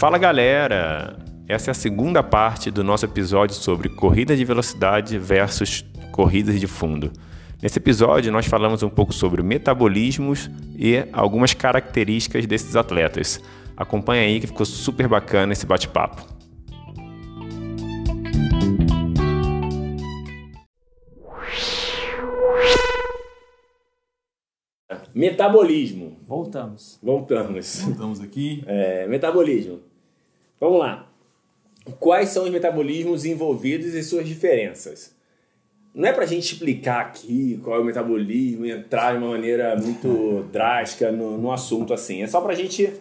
Fala galera! Essa é a segunda parte do nosso episódio sobre corrida de velocidade versus corridas de fundo. Nesse episódio, nós falamos um pouco sobre metabolismos e algumas características desses atletas. Acompanha aí que ficou super bacana esse bate-papo. Metabolismo. Voltamos. Voltamos. Voltamos aqui. É, metabolismo. Vamos lá. Quais são os metabolismos envolvidos e suas diferenças? Não é para a gente explicar aqui qual é o metabolismo e entrar de uma maneira muito drástica no, no assunto assim. É só para a gente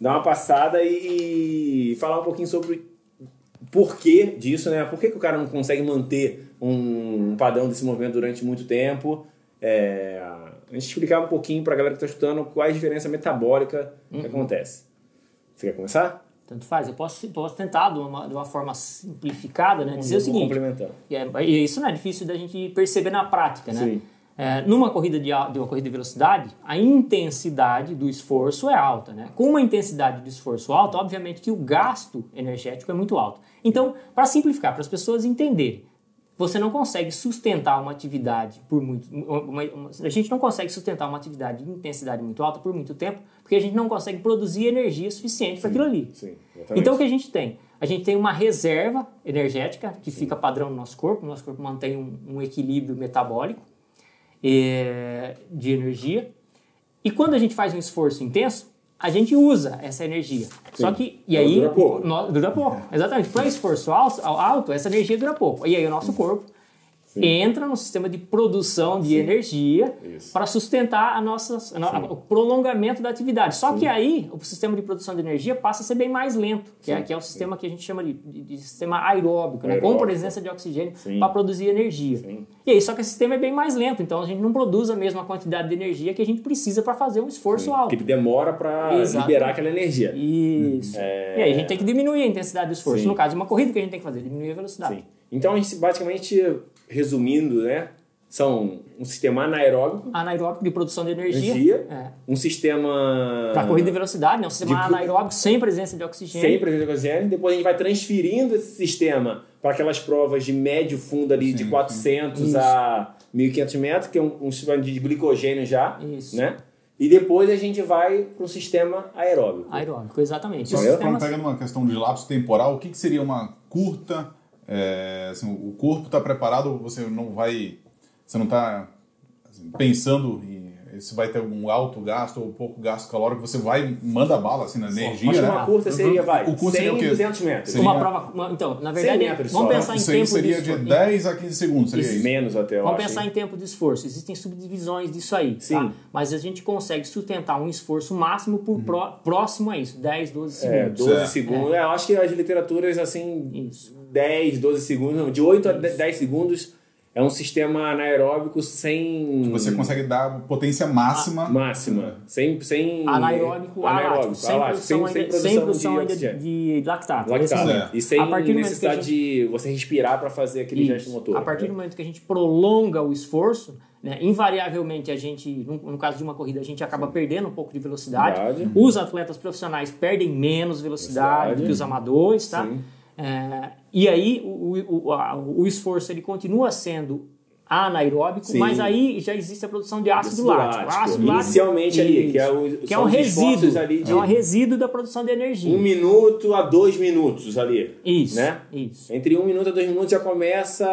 dar uma passada e falar um pouquinho sobre o porquê disso, né? Por que, que o cara não consegue manter um padrão desse movimento durante muito tempo? É, a gente explicar um pouquinho para a galera que está escutando qual é a diferença metabólica que Uhum. acontece. Você quer começar? Tanto faz. Eu posso, posso tentar, de uma, de uma forma simplificada, né, dizer o seguinte. complementando. E é- e isso não é difícil da gente perceber na prática, né? Sim. É, numa corrida de, de uma corrida de velocidade, a intensidade do esforço é alta, né? Com uma intensidade de esforço alta, obviamente que o gasto energético é muito alto. Então, para simplificar, para as pessoas entenderem, você não consegue sustentar uma atividade por muito. uma- uma- a gente não consegue sustentar uma atividade de intensidade muito alta por muito tempo, porque a gente não consegue produzir energia suficiente para aquilo ali. Sim. Então o que a gente tem? A gente tem uma reserva energética que fica padrão no nosso corpo, o nosso corpo mantém um, um equilíbrio metabólico eh, de energia. E quando a gente faz um esforço intenso, a gente usa essa energia. Só que, e Ela aí. dura pouco. no- dura pouco, exatamente. Para esforço alto, essa energia dura pouco. E aí o nosso corpo entra no sistema de produção de energia Isso. para sustentar a nossa, a o prolongamento da atividade. Só que aí o sistema de produção de energia passa a ser bem mais lento, que é, que é o sistema que a gente chama de, de- de sistema aeróbico, né? com Aeróbico. presença de oxigênio Sim. para produzir energia. Sim. E aí, só que esse sistema é bem mais lento, então a gente não produz a mesma quantidade de energia que a gente precisa para fazer um esforço alto. Que demora para liberar aquela energia. Isso. E aí a gente tem que diminuir a intensidade do esforço. É. Sim. No caso de uma corrida, que a gente tem que fazer? Diminuir a velocidade. Sim. Então a gente basicamente, resumindo, né? São um sistema anaeróbico, Anaeróbico de produção de energia. energia, É. um sistema Para corrida de velocidade, né? um sistema De- anaeróbico sem presença de oxigênio. sem presença de oxigênio, depois a gente vai transferindo esse sistema para aquelas provas de médio fundo ali de 400 a 1500 metros, que é um, um sistema de glicogênio já, Isso. né? E depois a gente vai para o sistema aeróbico. Aeróbico, exatamente. Só para sistemas- pegando uma questão de lapso temporal, o que, que seria uma curta? É, assim, o corpo está preparado, você não vai, você não está pensando em se vai ter algum alto gasto ou pouco gasto calórico, você vai manda bala assim na energia, Mas né? uma curta seria, vai, O curto 100, seria o quê? 200 metros. Seria- Uma prova. uma- então, na verdade, 100 metros vamos só. pensar em Isso aí tempo seria de de esforço. 10 a 15 segundos, seria Isso. isso. Menos até, Vamos acho. pensar em tempo de esforço. Existem subdivisões disso aí. Sim. Tá? Mas a gente consegue sustentar um esforço máximo por pró- próximo a isso, 10, 12 É, segundos. 12 É. segundos. Eu acho que as literaturas, assim, Isso. 10, 12 segundos, não, de 8 a 10 segundos é um sistema anaeróbico sem. Você consegue dar potência máxima. Máxima. Sem. sem Anaeróbico, anaeróbico, sem ainda, sem produção de ainda oxigênio. de lactato. Lactato. É. E sem A partir do momento necessidade que de você respirar para fazer aquele Isso. gesto motor. A partir do né? momento que a gente prolonga o esforço, né, invariavelmente a gente, no, no caso de uma corrida, a gente acaba perdendo um pouco de velocidade. Verdade. Os atletas profissionais perdem menos velocidade, Velocidade. do que os amadores, tá? Sim. É, e aí o, o, a- o esforço ele continua sendo anaeróbico, Sim. mas aí já existe a produção de ácido, Ácido lático. lático. Ácido lático- Inicialmente ali, que é o- que é um resíduo, ali de- é um resíduo da produção de energia. Um minuto a dois minutos ali. Isso, Né? isso. Entre um minuto a dois minutos já começa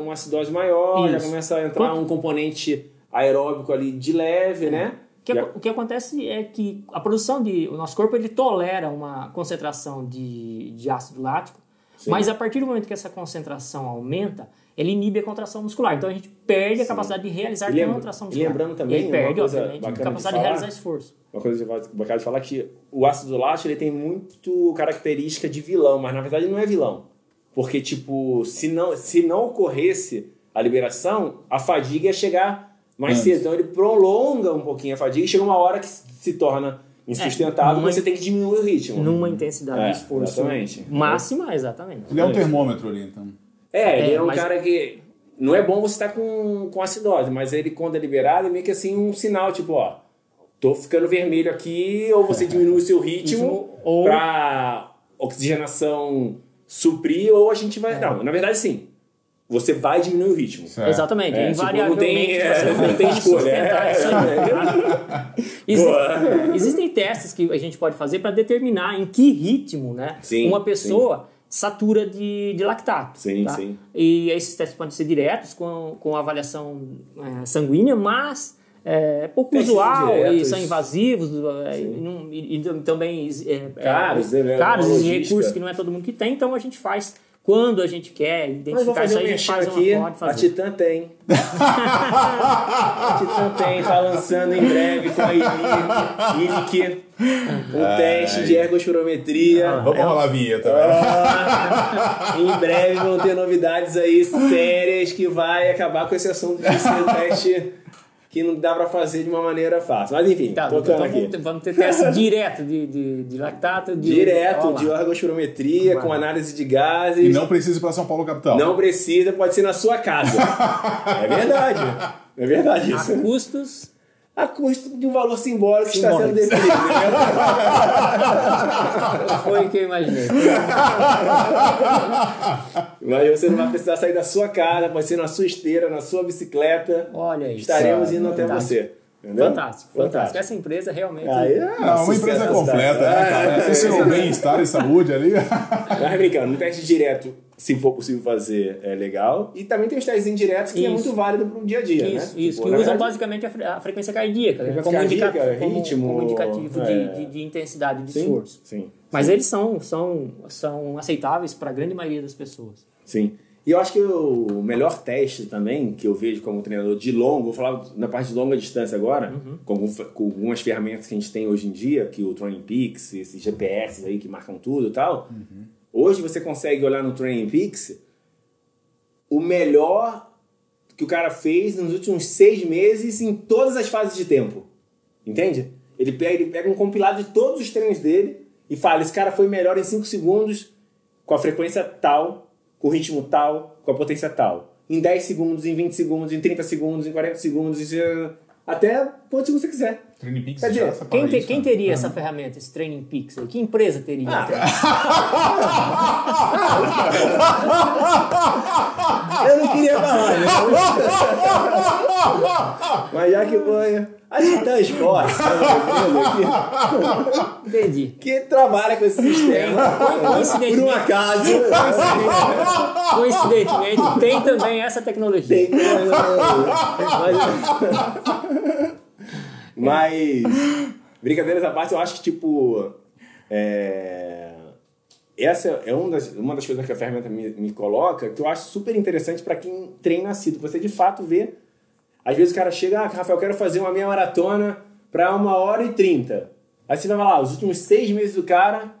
uma acidose maior, já Isso. começa a entrar Quanto- um componente aeróbico ali de leve, né? O que, Já- o que acontece é que a produção de. O nosso corpo ele tolera uma concentração de, de ácido lático, mas a partir do momento que essa concentração aumenta, ele inibe a contração muscular. Então a gente perde a capacidade de realizar lembra- contração e muscular. lembrando também E perde, obviamente, a bacana de capacidade de, falar. realizar esforço. Uma coisa que eu quero falar que o ácido lático ele tem muito característica de vilão, mas na verdade não é vilão. Porque, tipo, se não, se não ocorresse a liberação, a fadiga ia chegar mais Antes. cedo. Então ele prolonga um pouquinho a fadiga e chega uma hora que se torna insustentável numa- e você tem que diminuir o ritmo. Numa intensidade É, de esforço exatamente. máxima, exatamente. Ele é um termômetro ali, então. É, ele é, É, um mas- cara que. Não é bom você estar com, com acidose, mas ele, quando é liberado, é meio que assim um sinal, tipo, ó. tô ficando vermelho aqui, ou você diminui o seu ritmo, Ritmo, ou- pra oxigenação suprir, ou a gente vai. Não, na verdade, sim. Você vai diminuir o ritmo. Certo. Exatamente, É, tipo, invariavelmente não tem, você é, não tem escolha. É, isso aí. é. Existem testes que a gente pode fazer para determinar em que ritmo né, Sim, uma pessoa satura de, de lactato. Sim, tá? sim. E esses testes podem ser diretos com, com avaliação é, sanguínea, mas é pouco Testes usual e indiretos. são invasivos é, e, não- e- e também é, Caros, é, né, caros e logística. recursos que não é todo mundo que tem, então a gente faz quando a gente quer um aí, a gente faz aqui. uma pode A. Titan tem. a Titan tem, tá lançando em breve com a ILIC um teste de ergospirometria. Vamos rolar a vinheta. Ah, em breve vão ter novidades aí sérias que vai acabar com esse assunto de ser um teste que não dá pra fazer de uma maneira fácil. Mas enfim, Tá, tocando então aqui. vamos ter, vamos ter teste direto de, de, de lactato. De, Direto Ó de ergospirometria, com análise de gases. E não precisa ir pra São Paulo capital. Não precisa, pode ser na sua casa. é verdade. É verdade A isso. custos. A custo de um valor simbólico que está sendo definido. Foi o que eu imaginei. Mas você não vai precisar sair da sua casa, pode ser na sua esteira, na sua bicicleta. Olha isso. Estaremos indo até Fantástico. você. Entendeu? Fantástico, fantástico. Essa empresa realmente. Aí, é Não, uma empresa completa, né, cara? É, seu bem-estar e saúde ali. Mas brincando, no teste direto, se for possível fazer, é legal. E também tem os testes indiretos que é Isso. muito válido para o dia a dia, Isso, né? isso, Tipo, que usam verdade, basicamente a, fre- a frequência cardíaca, né? Frequência como, cardíaca, como- ritmo, como indicativo é. de, de, de intensidade de Sim, esforço. sim. Mas eles são, são, são aceitáveis para a grande maioria das pessoas. Sim. E eu acho que o melhor teste também, que eu vejo como treinador de longo, vou falar na parte de longa distância agora, com, algum- com algumas ferramentas que a gente tem hoje em dia, que o Training Peaks, esses GPS aí que marcam tudo e tal. Hoje você consegue olhar no Training Peaks o melhor que o cara fez nos últimos seis meses em todas as fases de tempo. Entende? Ele pega, ele pega um compilado de todos os treinos dele e fala: esse cara foi melhor em 5 segundos, com a frequência tal, com o ritmo tal, com a potência tal. Em 10 segundos, em 20 segundos, em 30 segundos, em 40 segundos, até quantos segundos você quiser. Training Peaks Quer dizer, Quem, te- isso, quem né? teria essa ferramenta, esse Training Peaks? Que empresa teria? Eu não queria falar, né? Mas já que foi. A é uma empresa aqui, Entendi. que trabalha com esse sistema. Coincidentemente- Por um acaso. Coincidentemente, tem também essa tecnologia. Tem mas, mas brincadeiras à parte, eu acho que tipo é, essa é uma das, uma das coisas que a ferramenta me, me coloca que eu acho super interessante para quem treina cedo. Você de fato vê. Às vezes o cara chega, ah, Rafael, eu quero fazer uma meia maratona para uma hora e trinta. Aí você vai lá, os últimos seis meses do cara,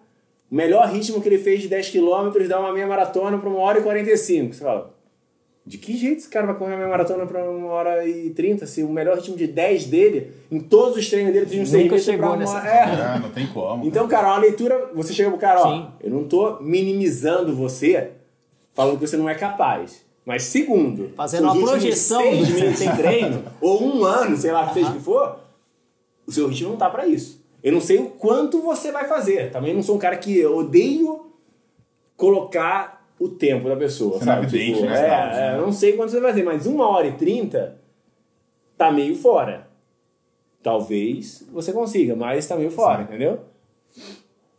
o melhor ritmo que ele fez de 10 km dá uma meia maratona para uma hora e 45. Você fala, de que jeito esse cara vai correr uma maratona pra uma hora e trinta? Se o melhor ritmo de 10 dele, em todos os treinos dele, de uns seis Nunca chegou pra uma... nessa- É. É, não tem como. Então, cara, uma leitura, você chega pro cara, ó, Sim. eu não tô minimizando você, falando que você não é capaz. Mas segundo, Fazendo uma projeção seis meses tem treino, ou um ano, sei lá, seja o que for, o seu ritmo não tá pra isso. Eu não sei o quanto você vai fazer. Também não sou um cara que eu odeio colocar o tempo da pessoa, Sendo sabe? evidente, Tipo, né, é, é, né? eu não sei quanto você vai fazer, mas uma hora e trinta tá meio fora. Talvez você consiga, mas tá meio fora, entendeu?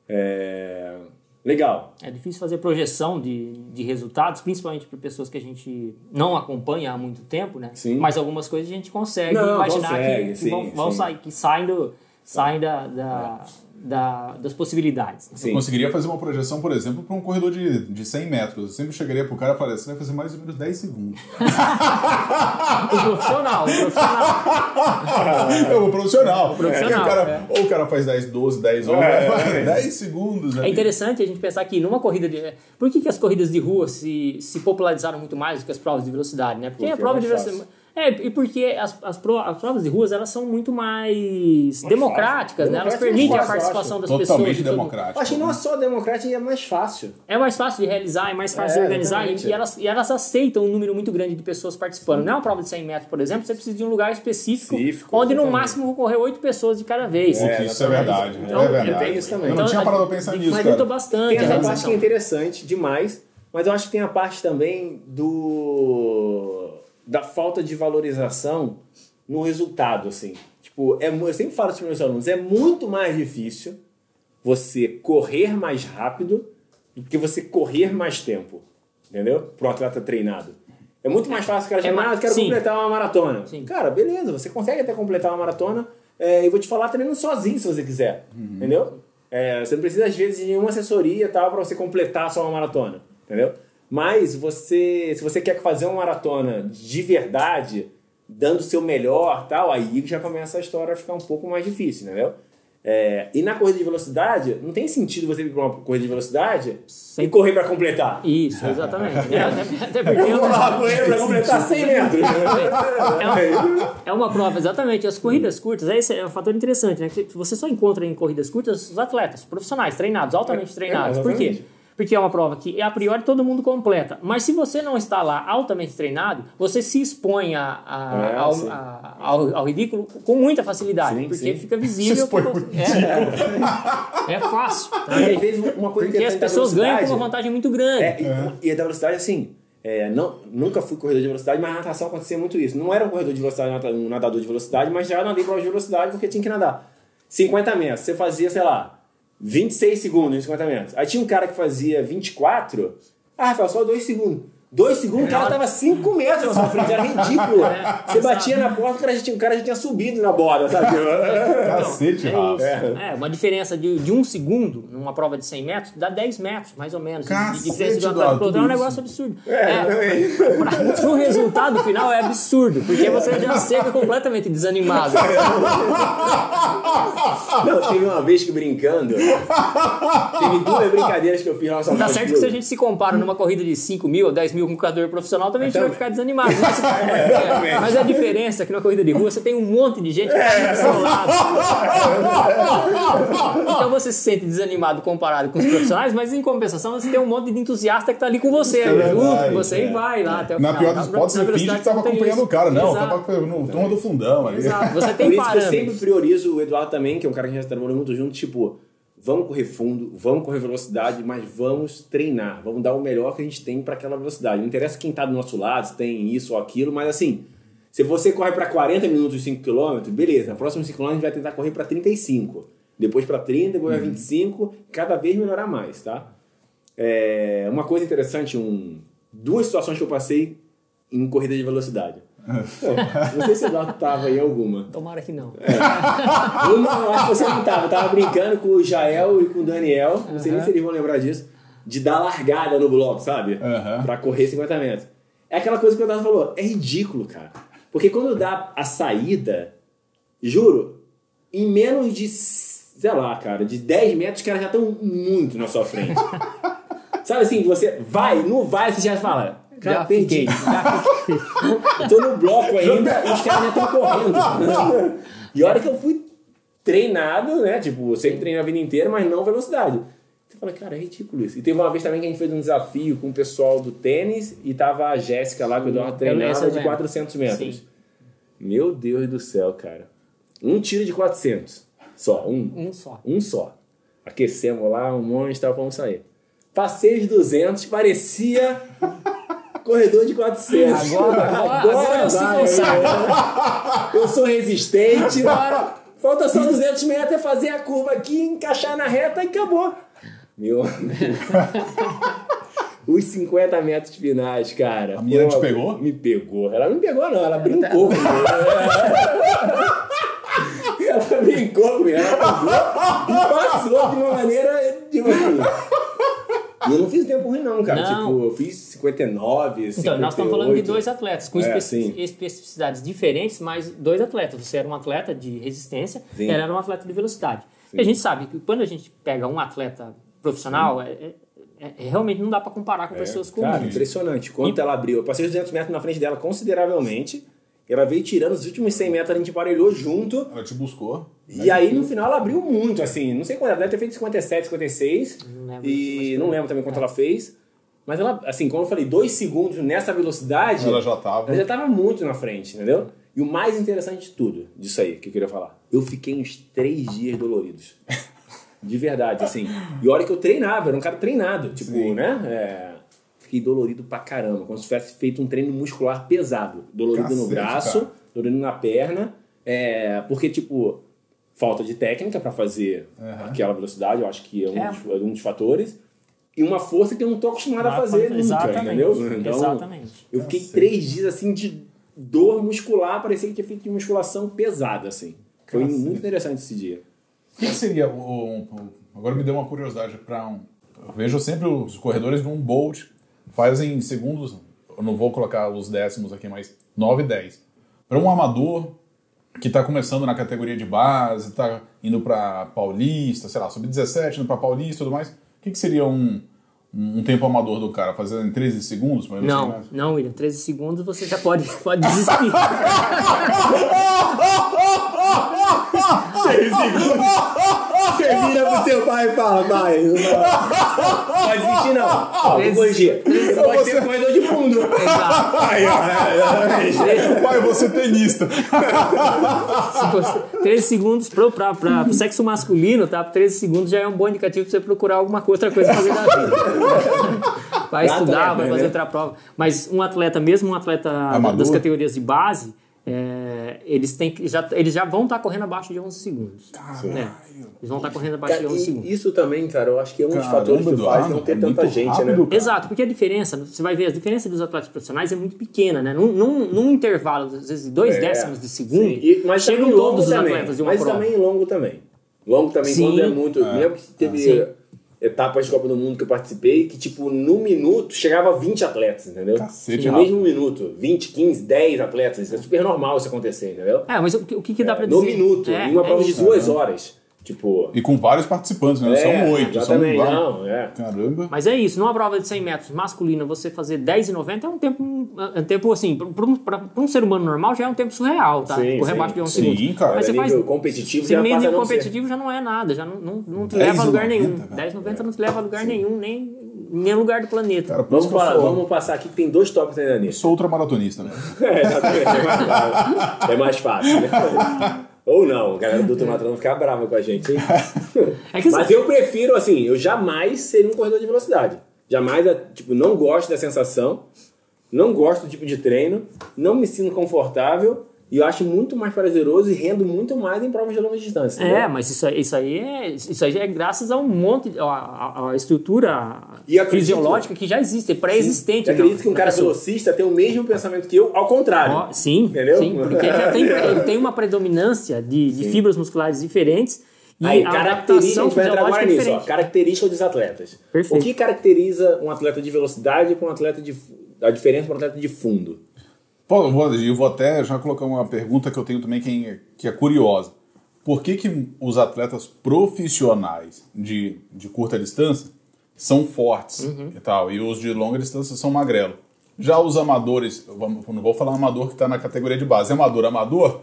É... Legal. É difícil fazer projeção de, de resultados, principalmente para pessoas que a gente não acompanha há muito tempo, né? Sim. Mas algumas coisas a gente consegue Não, imaginar consegue, que, que sim, vão, vão sim. sair, que saem, do, saem da, da, da- das possibilidades. né? Sim. Eu conseguiria fazer uma projeção, por exemplo, para um corredor de, de 100 metros. Eu sempre chegaria pro cara e falaria, você vai fazer mais ou menos 10 segundos. O profissional, o profissional. é o profissional. profissional, Porque o cara, é. Ou o cara faz 10, 12, 10, 11, É. vai, 10 segundos. É ali. interessante a gente pensar que numa corrida de. Por que, que as corridas de rua se, se popularizaram muito mais do que as provas de velocidade, né? Porque, Porque a prova é de mais velocidade É, e porque as, as, pro- as provas de ruas elas são muito mais democráticas, né? Elas Democrática é permitem a participação das Totalmente pessoas. de todo- democrático. Eu acho que não é só democrático, é mais fácil. É mais fácil de realizar, é mais fácil É, de organizar e, e elas, e elas aceitam um número muito grande de pessoas participando. Não é uma prova de 100 metros, por exemplo, você precisa de um lugar específico, Específico, onde no máximo vão correr 8 pessoas de cada vez. Puta, isso é verdade. Então, é eu verdade. tenho isso também. Eu não Então, tinha a- parado pra pensar nisso, Facilita cara. bastante Tem a essa parte realização. que é interessante demais, mas eu acho que tem a parte também do da falta de valorização no resultado, assim. Tipo, é, eu sempre falo isso para meus alunos, é muito mais difícil você correr mais rápido do que você correr mais tempo, entendeu? Para um atleta treinado. É muito mais fácil o cara É chamar, ma- ah, eu quero sim. completar uma maratona. Sim. Cara, beleza, você consegue até completar uma maratona é, e vou te falar treinando sozinho se você quiser, entendeu? É, você não precisa às vezes de nenhuma assessoria tal para você completar só uma maratona, entendeu? Mas você, se você quer fazer uma maratona de verdade, dando o seu melhor, tal, aí já começa a história a ficar um pouco mais difícil, entendeu? É, e na corrida de velocidade, não tem sentido você ir para uma corrida de velocidade e correr para completar. Isso, exatamente. É, até, até porque Vamos lá, correr para completar 100 metros. é uma, é uma prova, exatamente. As corridas curtas, é esse é um fator interessante, né? Que você só encontra em corridas curtas os atletas profissionais, treinados, altamente É, treinados. é, Por quê? Porque é uma prova que, a priori, todo mundo completa. Mas se você não está lá altamente treinado, você se expõe a- a- É, ao, a- ao- ao ridículo com muita facilidade. Sim, porque sim. fica visível. Você- é, é fácil. tá? E vezes uma coisa Porque as pessoas ganham com uma vantagem muito grande. É, e, e a da velocidade, assim, é, não, nunca fui corredor de velocidade, mas na natação acontecia muito isso. Não era um corredor de velocidade, um nadador de velocidade, mas já nadei prova de velocidade porque tinha que nadar. 50 metros, você fazia, sei lá, 26 segundos em 50 metros. Aí tinha um cara que fazia 24, ah, Rafael, só 2 segundos. 2 segundos, o cara tava 5 metros na sua frente, era ridículo. Você batia na porta, o cara já tinha, o cara já tinha subido na borda, sabe? Cacete, É Rafa. isso. É, uma diferença de, de um segundo numa prova de 100 metros dá 10 metros, mais ou menos. de- de Cacete, diferença de um. É um negócio absurdo. É, pra, pro resultado final é absurdo, porque você já chega completamente desanimado. Não, teve uma vez que brincando, teve duas brincadeiras que eu fiz na nossa Tá certo que se a gente se compara numa corrida de 5 mil ou 10 mil com um corredor profissional, também a gente vai Também. ficar desanimado. Mas, é, mas a diferença é que na corrida de rua você tem um monte de gente que tá do seu lado. Então você se sente desanimado comparado com os profissionais, mas em compensação você tem um monte de entusiasta que tá ali com você, é junto com você é. e vai lá até o Na final. pior das Na- hipóteses, na você finge que tava não tem acompanhando o cara. Não, Exato. tava no turma do fundão ali. Exato. Você Por tem isso que eu sempre priorizo o Eduardo também, que é um cara que a gente já trabalhou muito junto, tipo, vamos correr fundo, vamos correr velocidade, mas vamos treinar, vamos dar o melhor que a gente tem para aquela velocidade. Não interessa quem tá do nosso lado, se tem isso ou aquilo, mas assim, se você corre para 40 minutos de 5 km, beleza, na próxima 5 km a gente vai tentar correr para 35, depois para 30, depois para 25, cada vez melhorar mais, tá? É, uma coisa interessante, um, duas situações que eu passei em corrida de velocidade. Não sei se o Eduardo tava em alguma. Tomara que não. Uma, eu acho que você não tava. Eu tava brincando com o Jael e com o Daniel. Não sei nem se eles vão lembrar disso. De dar largada no bloco, sabe? Aham. Pra correr 50 metros. É aquela coisa que o Eduardo falou. É ridículo, cara. Porque quando dá a saída, juro, em menos de, sei lá, cara, de 10 metros, os caras já estão muito na sua frente. sabe assim, você vai, não vai, você já fala. Cara, Já perdi. fiquei. Já fiquei. Eu tô no bloco ainda e os caras já estão correndo. E a hora que eu fui treinado, né? Tipo, eu sempre treinei a vida inteira, mas não velocidade. Você fala, cara, é ridículo isso. E teve uma vez também que a gente fez um desafio com o pessoal do tênis e tava a Jéssica lá, que eu essa treinada de lembro. 400 metros. Sim. Meu Deus do céu, cara. Um tiro de 400. Só, um. Um só. Um só. Aquecemos lá, um monte, tava vamos sair. Passei os 200, parecia corredor de 400. Agora- agora- agora eu se vai, consagro. Eu sou resistente. Falta só 200 metros é fazer a curva aqui, encaixar na reta e acabou. Meu amigo. Os 50 metros finais, cara. A menina te pegou? Me pegou. Ela não me pegou, não. Ela brincou comigo. Ela brincou comigo. Ela pegou e passou de uma maneira, tipo assim... E eu não fiz tempo ruim, não, cara. Não. Tipo, eu fiz 59, Então, nós estamos falando de 58. dois atletas, com É, espe- sim. especificidades diferentes, mas dois atletas. Você era um atleta de resistência, Sim. ela era um atleta de velocidade. E a gente sabe que quando a gente pega um atleta profissional, é, é- é- realmente não dá para comparar com pessoas comuns. Cara, impressionante. Quanto ela abriu. Eu passei os 200 metros na frente dela consideravelmente. Ela veio tirando os últimos 100 metros, a gente parelhou junto. Ela te buscou. E aí no final ela abriu muito, assim. Não sei quanto, ela deve ter feito 57, 56. Não lembro, e não lembro também quanto ela fez. Mas ela, assim, como eu falei, dois segundos nessa velocidade. Ela já tava. Ela já tava muito na frente, entendeu? E o mais interessante de tudo, disso aí, que eu queria falar. Eu fiquei uns três dias doloridos. De verdade, assim. E olha que eu treinava, era um cara treinado. Tipo, Sim. né? É, fiquei dolorido pra caramba. Como se tivesse feito um treino muscular pesado. Dolorido no Cacete, braço, cara. dolorido na perna. É, porque, tipo, falta de técnica pra fazer Aham. aquela velocidade, eu acho que é um, É. Dos, é um dos fatores. E uma força que eu não tô acostumado a fazer nunca, exatamente, entendeu? Então, exatamente. eu fiquei Cacete. três dias assim de dor muscular, parecia que tinha feito de musculação pesada, assim. Foi Cacete. muito interessante esse dia. O que, que seria o, o- o- Agora me deu uma curiosidade para um. Eu vejo sempre os corredores de um Bolt fazem segundos. Eu não vou colocar os décimos aqui, mas 9 e 10. Para um amador que está começando na categoria de base, está indo para Paulista, sei lá, sub-17, indo para Paulista e tudo mais, o que, que seria um, um tempo amador do cara? Fazer em 13 segundos? mais ou Não, menos? não, William. 13 segundos você já pode, pode desistir. Você vira pro seu pai e fala, pai, não pode desistir não. Ó, vou corrigir. Você pode ser corredor de fundo. Exato. Aí, ó, é, é, é. Pai, você é tenista. Se você, 13 segundos pro, pra, pra, pro sexo masculino, tá? 13 segundos já é um bom indicativo pra você procurar alguma outra coisa pra vida. Vai Pra estudar, atleta, vai fazer né? outra prova. Mas um atleta, mesmo um atleta Amador? das categorias de base, é, eles, têm, que- já, eles já vão estar correndo abaixo de 11 segundos. né? Eles vão estar correndo abaixo Cara, de 11 e segundos. isso também, cara, eu acho que é um dos Caramba, fatores que faz não ter é tanta gente, rápido, né? Exato, porque a diferença, você vai ver, a diferença dos atletas profissionais é muito pequena, né? Num, num, num intervalo, às vezes, de dois É, décimos de segundo. E- mas chegam também longo todos os também, atletas de uma Mas prova. também longo também. Longo também, Sim. quando é muito. Eu lembro que teve Sim. Etapas de Copa do Mundo que eu participei que, tipo, no minuto chegava a 20 atletas, entendeu? Cacete, no mesmo minuto. 20, 15, 10 atletas. Isso é super normal isso acontecer, entendeu? É, mas o, que- o que, que dá pra no dizer? minuto, É, em uma é prova de duas horas. Tipo. E com vários participantes, né? é, são oito, são não, é. Caramba. Mas é isso, numa prova de 100 metros masculina, você fazer 10,90 é um tempo, é um tempo assim, para um, pra um ser humano normal já é um tempo surreal, tá? Sim, Correr sim, abaixo de 11 sim, segundos. cara. Mas você Nível faz. competitivo se já passa nível não ser. competitivo já não é nada, já não, não, não te 10 leva a lugar e nenhum. 90, velho. 10,90 não te leva a lugar nenhum, nem em nenhum lugar do planeta. Cara, por Vamos, falar, sou, vamos passar aqui que tem dois tópicos ainda nisso. sou ultramaratonista, né? É, exatamente. É mais fácil. É mais fácil, né? Ou não, a galera do Ultramatron vai ficar brava com a gente, hein? É que Mas assim, eu prefiro, assim, eu jamais seria um corredor de velocidade. Jamais, é, tipo, não gosto da sensação, não gosto do tipo de treino, não me sinto confortável e eu acho muito mais prazeroso e rendo muito mais em provas de longa distância. É, entendeu? mas isso, aí- isso aí é isso aí é graças a um monte de- a, a- estrutura E acredito- fisiológica que já existe, é pré-existente. Eu acredito na- que um cara velocista tem o mesmo pensamento que eu, ao contrário. Ó, sim, Entendeu? sim, porque já tem, ele tem uma predominância de, de fibras musculares diferentes e Aí, a característica, a gente vai entrar agora é nisso, ó, característica dos atletas. Perfeito. O que caracteriza um atleta de velocidade com um atleta de a diferença para um atleta de fundo? Eu vou, eu vou até já colocar uma pergunta que eu tenho também que é, que é curiosa. Por que, que os atletas profissionais de, de curta distância são fortes Uhum. e tal, e os de longa distância são magrelo? Já os amadores, não vou falar amador que está na categoria de base, amador, amador,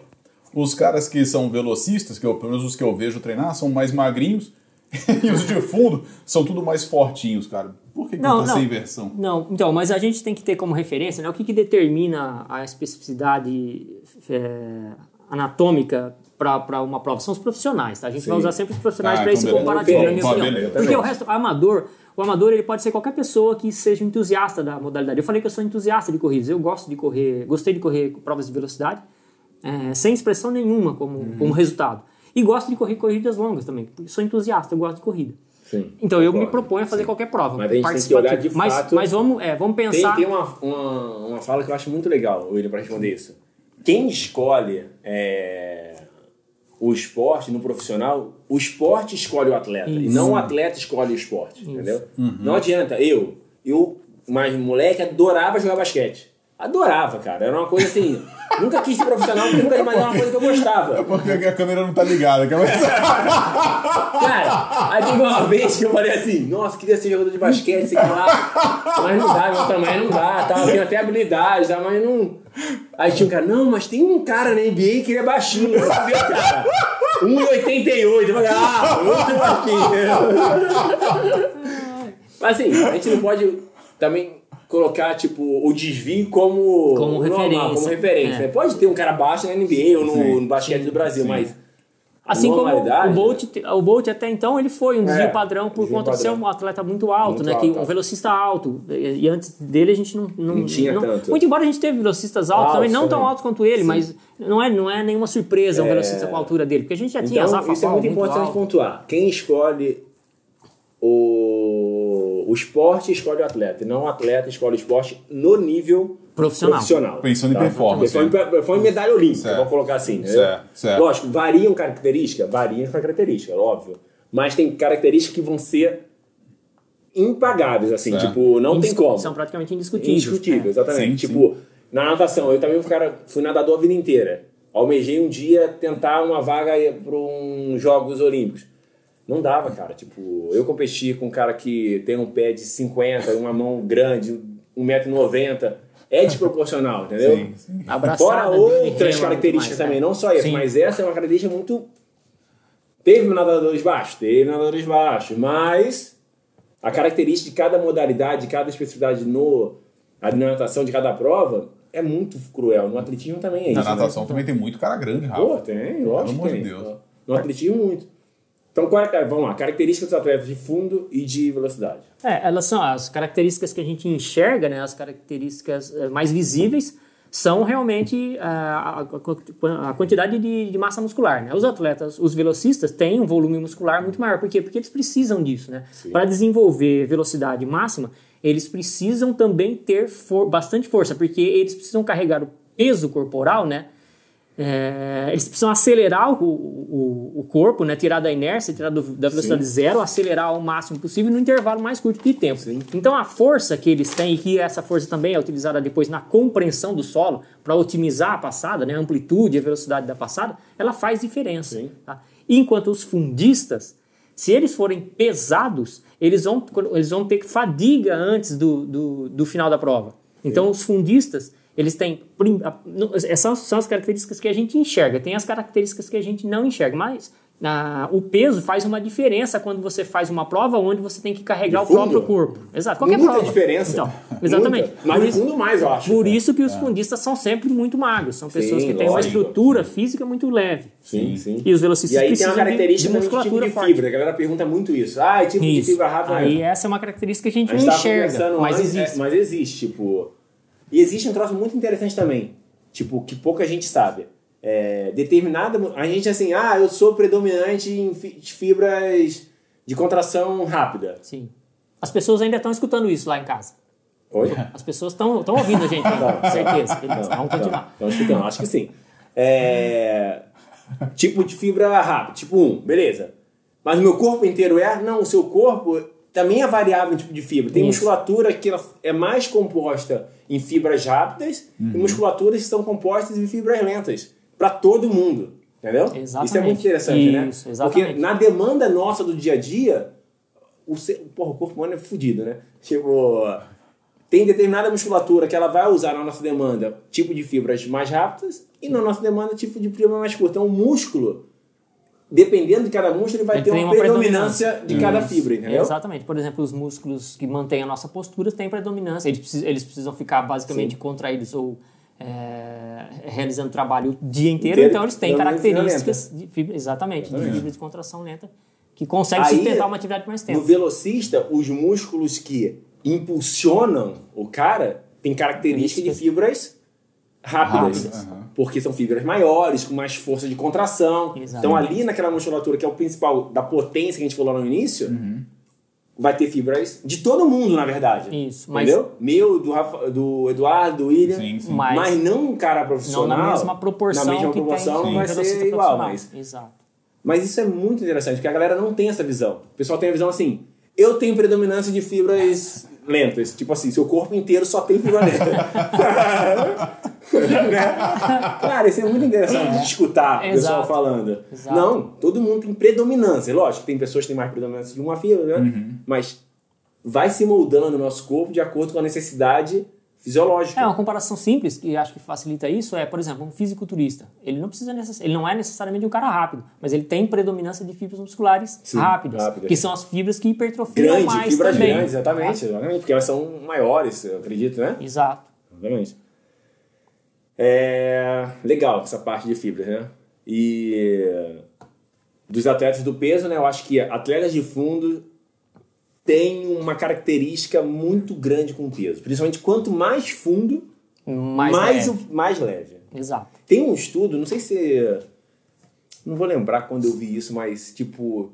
os caras que são velocistas, que eu, pelo menos os que eu vejo treinar, são mais magrinhos, e os de fundo são tudo mais fortinhos, cara. Por que, que Não, tá essa não. inversão? Não, então, mas a gente tem que ter como referência né, o que, que determina a especificidade é, anatômica para uma prova. São os profissionais, tá? A gente Sim. vai usar sempre os profissionais Ah, para então esse comparativo, na minha opinião. Porque o resto, o amador, o amador ele pode ser qualquer pessoa que seja entusiasta da modalidade. Eu falei que eu sou entusiasta de corridas, eu gosto de correr, gostei de correr provas de velocidade, é, sem expressão nenhuma como, Uhum. como resultado. E gosto de correr corridas longas também, porque sou entusiasta, eu gosto de corrida. Sim. Então eu me proponho a fazer qualquer prova. Mas a gente tem que olhar de mas, fato- Mas vamos, é, vamos Tem, pensar. tem uma, uma, uma fala que eu acho muito legal, William, para responder isso. Quem escolhe é, o esporte no profissional, o esporte escolhe o atleta. E Isso. não o atleta escolhe o esporte. Entendeu? Não adianta. Eu, eu, mas moleque, adorava jogar basquete. Adorava, cara. Era uma coisa assim. nunca quis ser profissional porque nunca era uma coisa que eu gostava. Porque a câmera não tá ligada. câmera- Cara, aí teve uma vez que eu falei assim, nossa, queria ser jogador de basquete, sei lá. Mas não dá, meu tamanho não dá, tá? Eu tenho até habilidade, tá? Mas não. Aí tinha um cara, não, mas tem um cara na NBA que ele é baixinho. Eu falei, cara, 1,88. Eu falei, ah, muito baixinho. Mas assim, a gente não pode também colocar, tipo, o desvio como, Como normal, referência. como referência. É. né? Pode ter um cara baixo na NBA ou no, Sim, no basquete do Brasil, sim. mas Assim como o Bolt, o Bolt até então ele foi um desvio É, padrão por desvio conta de ser padrão. um atleta muito alto, Muito né? alto, que alto. um velocista alto. E, e antes dele a gente não não, Não tinha tanto. Muito embora a gente teve velocistas altos Altos também, não tão altos quanto ele, Sim. mas não é não é nenhuma surpresa um É. velocista com a altura dele, porque a gente já tinha Então, Zafa isso é Fall muito importante alto. pontuar. Quem escolhe o, o esporte, escolhe o atleta. E não o atleta escolhe o esporte no nível Profissional. profissional. Pensando em tá? performance. Pensando em, medalha olímpica, Certo. vamos colocar assim. Certo, certo. Lógico, variam características? Variam características, óbvio. Mas tem características que vão ser impagáveis, assim. Certo. Tipo, não tem como. São praticamente indiscutíveis. Indiscutível, É. exatamente. Sim, tipo, na natação, eu também fui, cara, fui nadador a vida inteira. Almejei um dia tentar uma vaga para uns Jogos Olímpicos. Não dava, cara. Tipo, eu competi com um cara que tem um pé de 50, uma mão grande, 1,90m. É desproporcional, entendeu? Sim, sim. Abraçada Fora dele, outras características mais, também, né? não só essa, Sim. mas essa é uma característica muito. Teve nadadores baixos, teve nadadores baixos, mas a característica de cada modalidade, de cada especificidade no, na natação de cada prova é muito cruel. No atletismo também é isso. Na né? natação também tem muito cara grande, Pô, Rafa. tem, lógico amor que de. Deus. No atletismo, muito. Então, qual é, vamos lá, características dos atletas de fundo e de velocidade. É, elas são as características que a gente enxerga, né, as características eh, mais visíveis, são realmente ah, a, a- a quantidade de, de massa muscular. Né? Os atletas, os velocistas, têm um volume muscular muito maior. Por quê? Porque eles precisam disso. Né? Para desenvolver velocidade máxima, eles precisam também ter for- bastante força, porque eles precisam carregar o peso corporal, né? É, eles precisam acelerar o, o, o corpo, né? tirar da inércia, tirar do- da velocidade zero, acelerar ao máximo possível no intervalo mais curto de tempo. Então a força que eles têm, e que essa força também é utilizada depois na compreensão do solo, para otimizar a passada, né? a amplitude e a velocidade da passada, ela faz diferença. Sim. tá? Enquanto os fundistas, se eles forem pesados, eles vão, eles vão ter fadiga antes do, do, do final da prova. Então, os fundistas, eles têm. não, Essas são as características que a gente enxerga, tem as características que a gente não enxerga, mas ah, o peso faz uma diferença quando você faz uma prova onde você tem que carregar De o próprio corpo. Exato, qualquer Muita prova. diferença. Então, exatamente. Muita. Mas Por isso- fundo mais, eu acho. Por isso que os fundistas são sempre muito magros, são pessoas Sim, que têm uma lógico. estrutura física muito leve. Sim, sim. E os velocistas E aí tem precisam uma de- característica de também de tipo musculatura de forte. fibra. A galera pergunta muito isso. Ah, é tipo de Isso. fibra rápida. Aí essa é uma característica que a gente A não gente tava enxerga, mas antes, existe. é, mas existe, tipo. E existe um troço muito interessante também. Tipo, que pouca gente sabe. É, determinada. A gente assim, ah, eu sou predominante em fi- fibras de contração rápida. Sim. As pessoas ainda estão escutando isso lá em casa. Oi? As pessoas estão ouvindo a gente, com certeza. Beleza, Não, vamos continuar. Não, acho que não, acho que sim. É, tipo de fibra rápida, tipo 1, beleza. Mas o meu corpo inteiro é? Não, o seu corpo também é variável em tipo de fibra. Tem Isso. musculatura que é mais composta em fibras rápidas e musculaturas que são compostas em fibras lentas. Para todo mundo. Entendeu? Isso é Exatamente. muito interessante, né? Isso, exatamente. Porque na demanda nossa do dia a dia, o, ser, porra, o corpo humano é fudido, né? Tipo, tem determinada musculatura que ela vai usar na nossa demanda tipo de fibras mais rápidas e na nossa demanda tipo de fibra mais curta. Então o músculo, dependendo de cada músculo, ele vai Ele ter tem uma, uma predominância de cada fibra, entendeu? Exatamente. Por exemplo, os músculos que mantêm a nossa postura têm predominância. Eles precisam, eles precisam ficar basicamente contraídos ou é, realizando trabalho o dia inteiro, Inteiro, então eles têm predominância características de fibra, exatamente, de fibra de contração lenta que consegue Aí, sustentar uma atividade por mais No tempo. velocista, os músculos que impulsionam o cara têm características de fibras rápidas. Aham. Porque são fibras maiores, com mais força de contração. Exatamente. Então, ali naquela musculatura que é o principal da potência que a gente falou lá no início, Uhum. vai ter fibras de todo mundo, na verdade. Isso, mas- Entendeu? Meu, do, Rafa, do Eduardo, do William. Sim, sim. Mas- Mas, não um cara Não profissional. na mesma proporção Na mesma que proporção tem não vai um ser igual. Mas, Exato. mas isso é muito interessante, porque a galera não tem essa visão. O pessoal tem a visão assim, eu tenho predominância de fibras lentas. Tipo assim, seu corpo inteiro só tem fibra lenta. Cara, isso é muito interessante de escutar o pessoal falando. Exato. Não, todo mundo tem predominância. Lógico, tem pessoas que têm mais predominância de uma fibra, né? Uhum. Mas vai se moldando o nosso corpo de acordo com a necessidade fisiológica. É, uma comparação simples que acho que facilita isso é, por exemplo, um fisiculturista. Ele não precisa necess... ele não é necessariamente um cara rápido, mas ele tem predominância de fibras musculares Sim, rápidas, rápidas. que são as fibras que hipertrofiam Grande, mais fibras também. grandes, exatamente, exatamente. Porque elas são maiores, eu acredito, né? Exato. Exatamente. É legal essa parte de fibras, né? E dos atletas do peso, né? Eu acho que atletas de fundo têm uma característica muito grande com o peso. Principalmente quanto mais fundo, Mais, mais, leve. o- mais leve. Exato. Tem um estudo, não sei se. Não vou lembrar quando eu vi isso, mas tipo.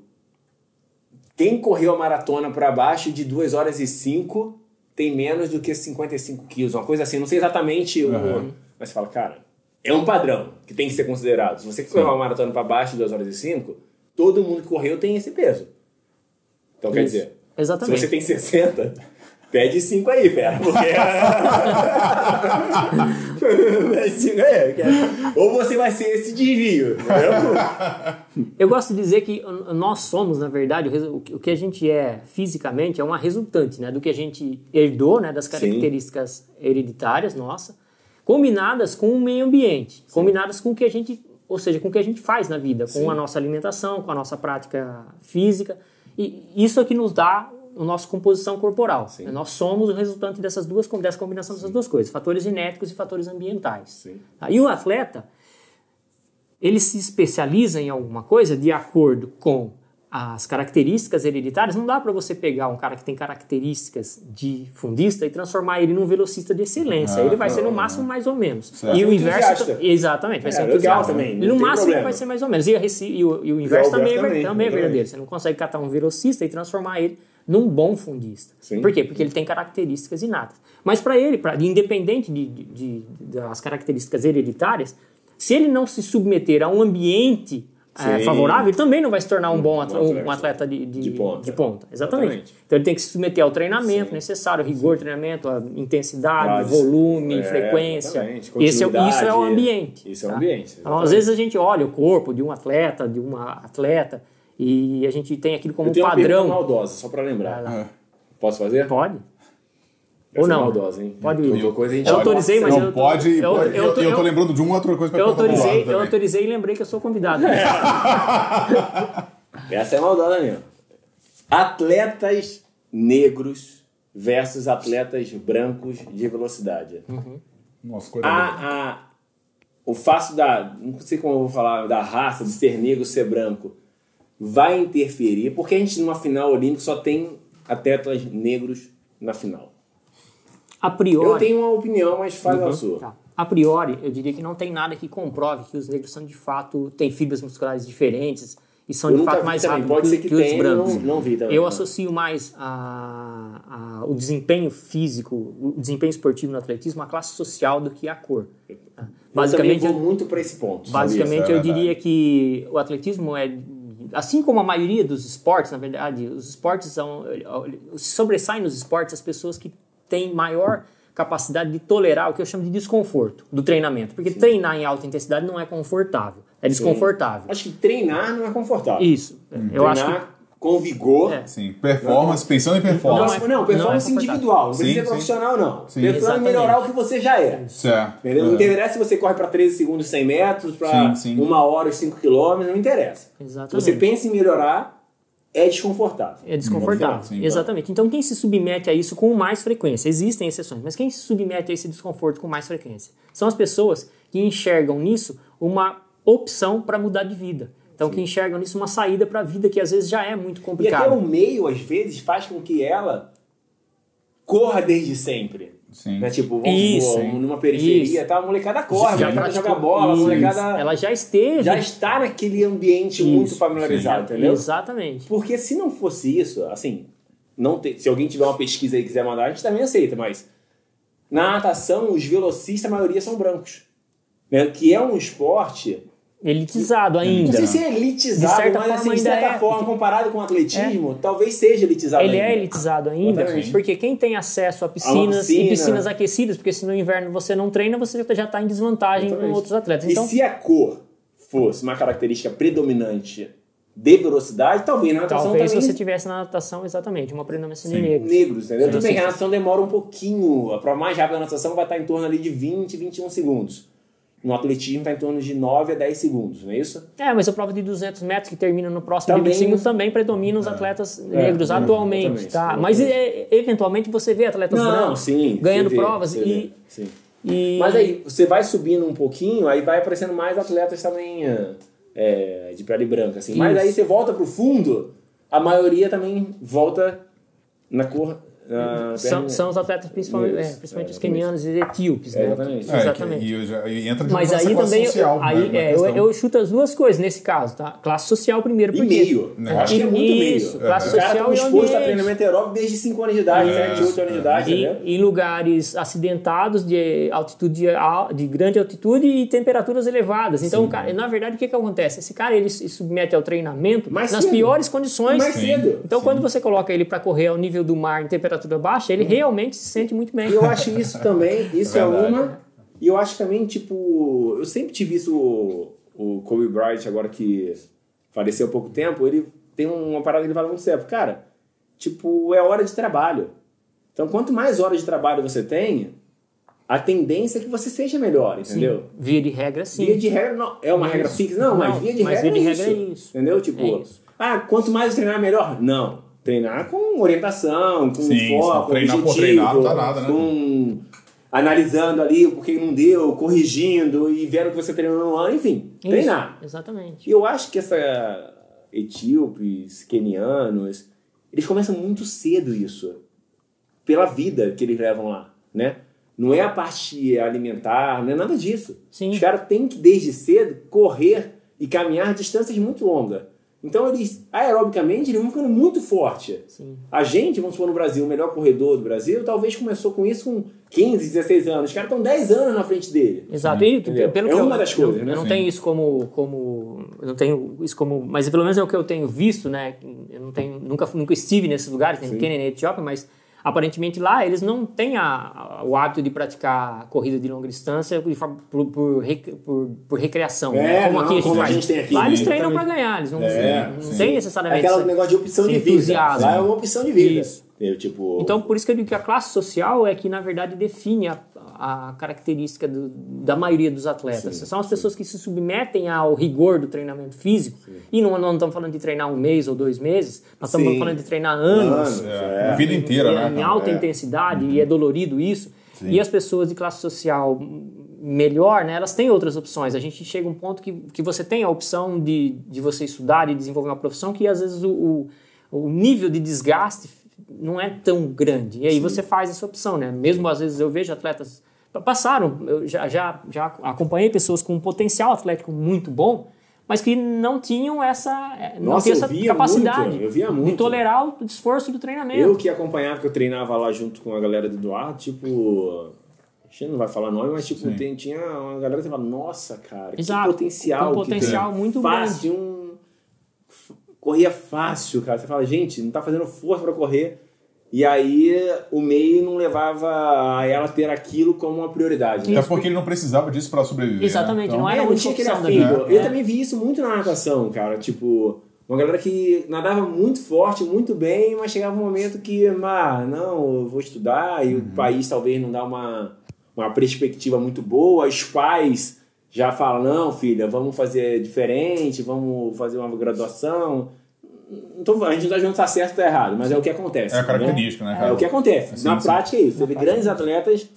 Quem correu a maratona para baixo de 2 horas e 5 tem menos do que 55 quilos, uma coisa assim. Não sei exatamente o. Mas você fala, cara, é um padrão que tem que ser considerado. Se você correu uma maratona para baixo de 2 horas e 5, todo mundo que correu tem esse peso. Então quer Isso. dizer, Exatamente. se você tem 60, pede 5 aí, pera. Porque. Pede 5 aí. Ou você vai ser esse desvio. Entendeu? Eu gosto de dizer que nós somos, na verdade, o que- a gente é fisicamente é uma resultante né, do que a gente herdou, né, das características hereditárias nossa, combinadas com o meio ambiente, combinadas com o que a gente, ou seja, com o que a gente faz na vida, com Sim. a nossa alimentação, com a nossa prática física. E isso é que nos dá a nossa composição corporal. Sim. Nós somos o resultante dessas duas, dessa combinação dessas duas coisas, fatores genéticos e fatores ambientais. Sim. Tá? E o atleta, ele se especializa em alguma coisa de acordo com as características hereditárias. Não dá para você pegar um cara que tem características de fundista e transformar ele num velocista de excelência. Ah, ele vai ser no ah, máximo mais ou menos. Certo. E o inverso exatamente, vai É, ser legal entusiasta. também, não no máximo problema. vai ser mais ou menos. E, reci- e o, e o inverso também, é também, também é verdadeiro. Você não consegue catar um velocista e transformar ele num bom fundista. Sim. Por quê? Porque ele tem características inatas. Mas para ele, pra, independente de, de- de- das características hereditárias, se ele não se submeter a um ambiente Sim. favorável, ele também não vai se tornar um bom atleta, um atleta de, de, de ponta. de ponta. Exatamente. Exatamente. Então ele tem que se submeter ao treinamento Sim. necessário, rigor, treinamento, a intensidade, volume, É, frequência. Esse é, isso é o ambiente. Isso é o tá? ambiente, Então, às vezes a gente olha o corpo de um atleta, de uma atleta, e a gente tem aquilo como Eu tenho uma padrão. pergunta maldosa, só pra lembrar. É. Posso fazer? Pode? Ou é não? maldosa, hein? Pode ir. Qualquer coisa a gente Eu autorizei, mas não eu- pode. eu- pode- eu- eu, eu, eu- tô lembrando de uma outra coisa pra Eu autorizei, eu autorizei e lembrei que eu sou convidado. Essa é maldosa mesmo. Atletas negros versus atletas brancos de velocidade. Nossa, coisa a, o fato da. Não sei como eu vou falar, da raça, de ser negro ser branco, vai interferir, porque a gente numa final olímpica só tem atletas negros na final. A priori. Eu tenho uma opinião, mas faz a sua. Tá. A priori, eu diria que não tem nada que comprove que os negros são de fato, têm fibras musculares diferentes e são Eu de fato mais também. rápidos Pode que, ser que que os brancos. não- não vi também, Eu não. associo mais a, a- o desempenho físico, o desempenho esportivo no atletismo à classe social do que à cor. Tá? Basicamente, eu vou muito para esse ponto. Basicamente, Isso é eu diria que o atletismo é, assim como a maioria dos esportes, na verdade, os esportes são, se sobressaem nos esportes as pessoas que têm maior capacidade de tolerar o que eu chamo de desconforto do treinamento, porque treinar em alta intensidade não é confortável, é desconfortável. Acho que treinar não é confortável. Isso. Eu acho que treinar com vigor. É. Sim, performance, pensando em Não, performance. não, não, performance não é confortável. individual. Não precisa Sim, ser sim. profissional, não. Sim. Pensando em Exatamente. melhorar o que você já é. Certo. Entendeu? Não É. interessa se você corre para 13 segundos 100 metros, para Sim, sim. uma hora os 5 quilômetros, não interessa. Exatamente. você pensa em melhorar, é desconfortável. É desconfortável. Sim, tá. Exatamente. Então, quem se submete a isso com mais frequência, existem exceções, mas quem se submete a esse desconforto com mais frequência são as pessoas que enxergam nisso uma opção para mudar de vida. Então, que enxergam nisso uma saída para a vida que às vezes já é muito E complicada. até o meio, às vezes, faz com que ela corra desde sempre. Sim. Né? Tipo, vamos Isso, hein? numa periferia, Isso. tá? a molecada corre, a Já molecada praticou- joga bola, a molecada Ela já esteve. já está naquele ambiente muito Isso. familiarizado, entendeu? Exatamente. Porque se não fosse isso, assim, não te- se alguém tiver uma pesquisa aí e quiser mandar, a gente também aceita, mas na natação, os velocistas, a maioria são brancos. Né? Que é um esporte elitizado ainda. Não sei se é elitizado, De certa mas forma assim, de certa é, forma, comparado com o atletismo, talvez seja elitizado Ele ainda. é elitizado ainda, Exatamente. porque quem tem acesso a piscinas piscina. e piscinas aquecidas, porque se no inverno você não treina, você já está em desvantagem com Exatamente. outros atletas. E Então, se a cor fosse uma característica predominante de velocidade, talvez na natação talvez também você tivesse na natação exatamente uma predominância de negros. negros, entendeu? Tudo bem que a natação demora um pouquinho. A prova mais rápida da natação vai estar em torno ali de 20, 21 segundos. No atletismo está em torno de 9 a 10 segundos, não é isso? É, mas a prova de 200 metros que termina no próximo Também- de 25 também predomina os atletas negros é, atualmente, tá? Mas é, eventualmente você vê atletas brancos sim. ganhando vê, provas e, vê, e Mas aí, você vai subindo um pouquinho, aí vai aparecendo mais atletas também é, de pele branca, assim. Mas Isso. aí você volta pro fundo, a maioria também volta na cor... na são, são os atletas principalmente, é, principalmente os exatamente. quenianos e etíopes, né? Exatamente. É, Exatamente. e, já- e entra de Mas aí também, social, aí, né, é, eu, eu chuto as duas coisas nesse caso, tá? Classe social primeiro, E porque... meio. Eu acho que é muito meio. Isso, O classe cara social tá e exposto a treinamento aeróbico desde 5 anos de idade, É, 7, 8 anos de idade, entendeu? Em, em lugares acidentados de altitude al- de grande altitude e temperaturas elevadas. Então, cara, na verdade, o que, que acontece? Esse cara ele se submete ao treinamento Mais nas cedo. piores condições. Mais cedo. Então, quando você coloca ele para correr ao nível do mar em temperatura baixa, ele realmente se sente muito bem. E eu acho isso também, isso é, Verdade. uma. E eu acho também, tipo, eu sempre tive isso, o, o Kobe Bryant, agora que faleceu há pouco tempo, ele tem uma parada que ele fala muito sério. Cara, tipo, é hora de trabalho. Então, quanto mais horas de trabalho você tem, a tendência é que você seja melhor, entendeu? Via de regra, sim. Via de regra não é uma Isso. regra fixa, não, mas Não, via de mas regra, via de é, regra isso, é isso. Entendeu? Tipo, É isso. ah, quanto mais eu treinar, melhor? Não. Treinar com orientação, com Sim, foco. Treinar por objetivo, treinar não dá nada, né? com analisando ali o que não deu, corrigindo e vendo o que você treinou no ano, enfim, Isso, treinar. Exatamente. E eu acho que essa etíopes, quenianos, eles começam muito cedo isso. Pela vida que eles levam lá, né? Não é a parte alimentar, não é nada disso. Sim. Os caras têm que, desde cedo, correr e caminhar distâncias muito longas. Então, eles, aerobicamente, eles vão ficando muito forte. Sim. A gente, vamos supor, no Brasil, o melhor corredor do Brasil, talvez começou com isso com 15, 16 anos. Os caras estão 10 anos na frente dele. Exato. E, pelo É que eu- uma das coisas, eu, né? Eu não Sim. tenho isso como, como. Eu não tenho isso como. Mas pelo menos é o que eu tenho visto, né? Eu não tenho, nunca, nunca estive nesses lugares, nem no Quênia nem na Etiópia, mas aparentemente lá eles não têm a- a- o hábito de praticar corrida de longa distância de por, por, por- por recreação. É, né? Como não, aqui a gente como a faz. gente tem aqui. Lá eles Sim, treinam para ganhar, eles não, É, não sim. tem É necessariamente. aquele negócio de opção de vida. Lá é uma opção de vida. Isso. Eu, tipo, Então, por isso que eu digo que a classe social é que, na verdade, define a, a característica do- da maioria dos atletas. Sim, São as pessoas que se submetem ao rigor do treinamento físico. E não, não estamos falando de treinar um mês ou dois meses, nós estamos Sim. falando de treinar anos. Anos, É, é. a vida inteira, em, né? em alta É. intensidade, e é dolorido isso. E as pessoas de classe social melhor, né, elas têm outras opções. A gente chega a um ponto que, que você tem a opção de, de você estudar e desenvolver uma profissão que às vezes o, o, o nível de desgaste não é tão grande. E aí você faz essa opção, né? Mesmo às vezes eu vejo atletas passaram, eu já, já, já acompanhei pessoas com um potencial atlético muito bom, mas que não tinham essa, eh, não Nossa, tinham eu essa via capacidade muito, eu via de muito. tolerar o esforço do treinamento. eu que acompanhava, que eu treinava lá junto com a galera do Eduardo, tipo. A gente não vai falar nome, mas tipo, Sim. tem- tinha uma galera que falava, nossa, cara, Exato, que potencial. com potencial que tem. muito fácil, um. Corria fácil, cara. Você fala, gente, não tá fazendo força pra correr. E aí o meio não levava a ela ter aquilo como uma prioridade. né? Até porque ele não precisava disso pra sobreviver. né? Exatamente, Então, não era É, não única tinha aquele. Eu É. também vi isso muito na natação, cara. Tipo, uma galera que nadava muito forte, muito bem, mas chegava um momento que, ah, não, eu vou estudar e o país talvez não dá uma, uma perspectiva muito boa. Os pais já falam, não, filha, vamos fazer diferente, vamos fazer uma graduação. Tô, a gente não tá dizendo se tá certo ou tá errado, mas é o que acontece. É a característica, né, cara? É o que acontece. Sim, Na sim. prática é isso. Vê grandes atletas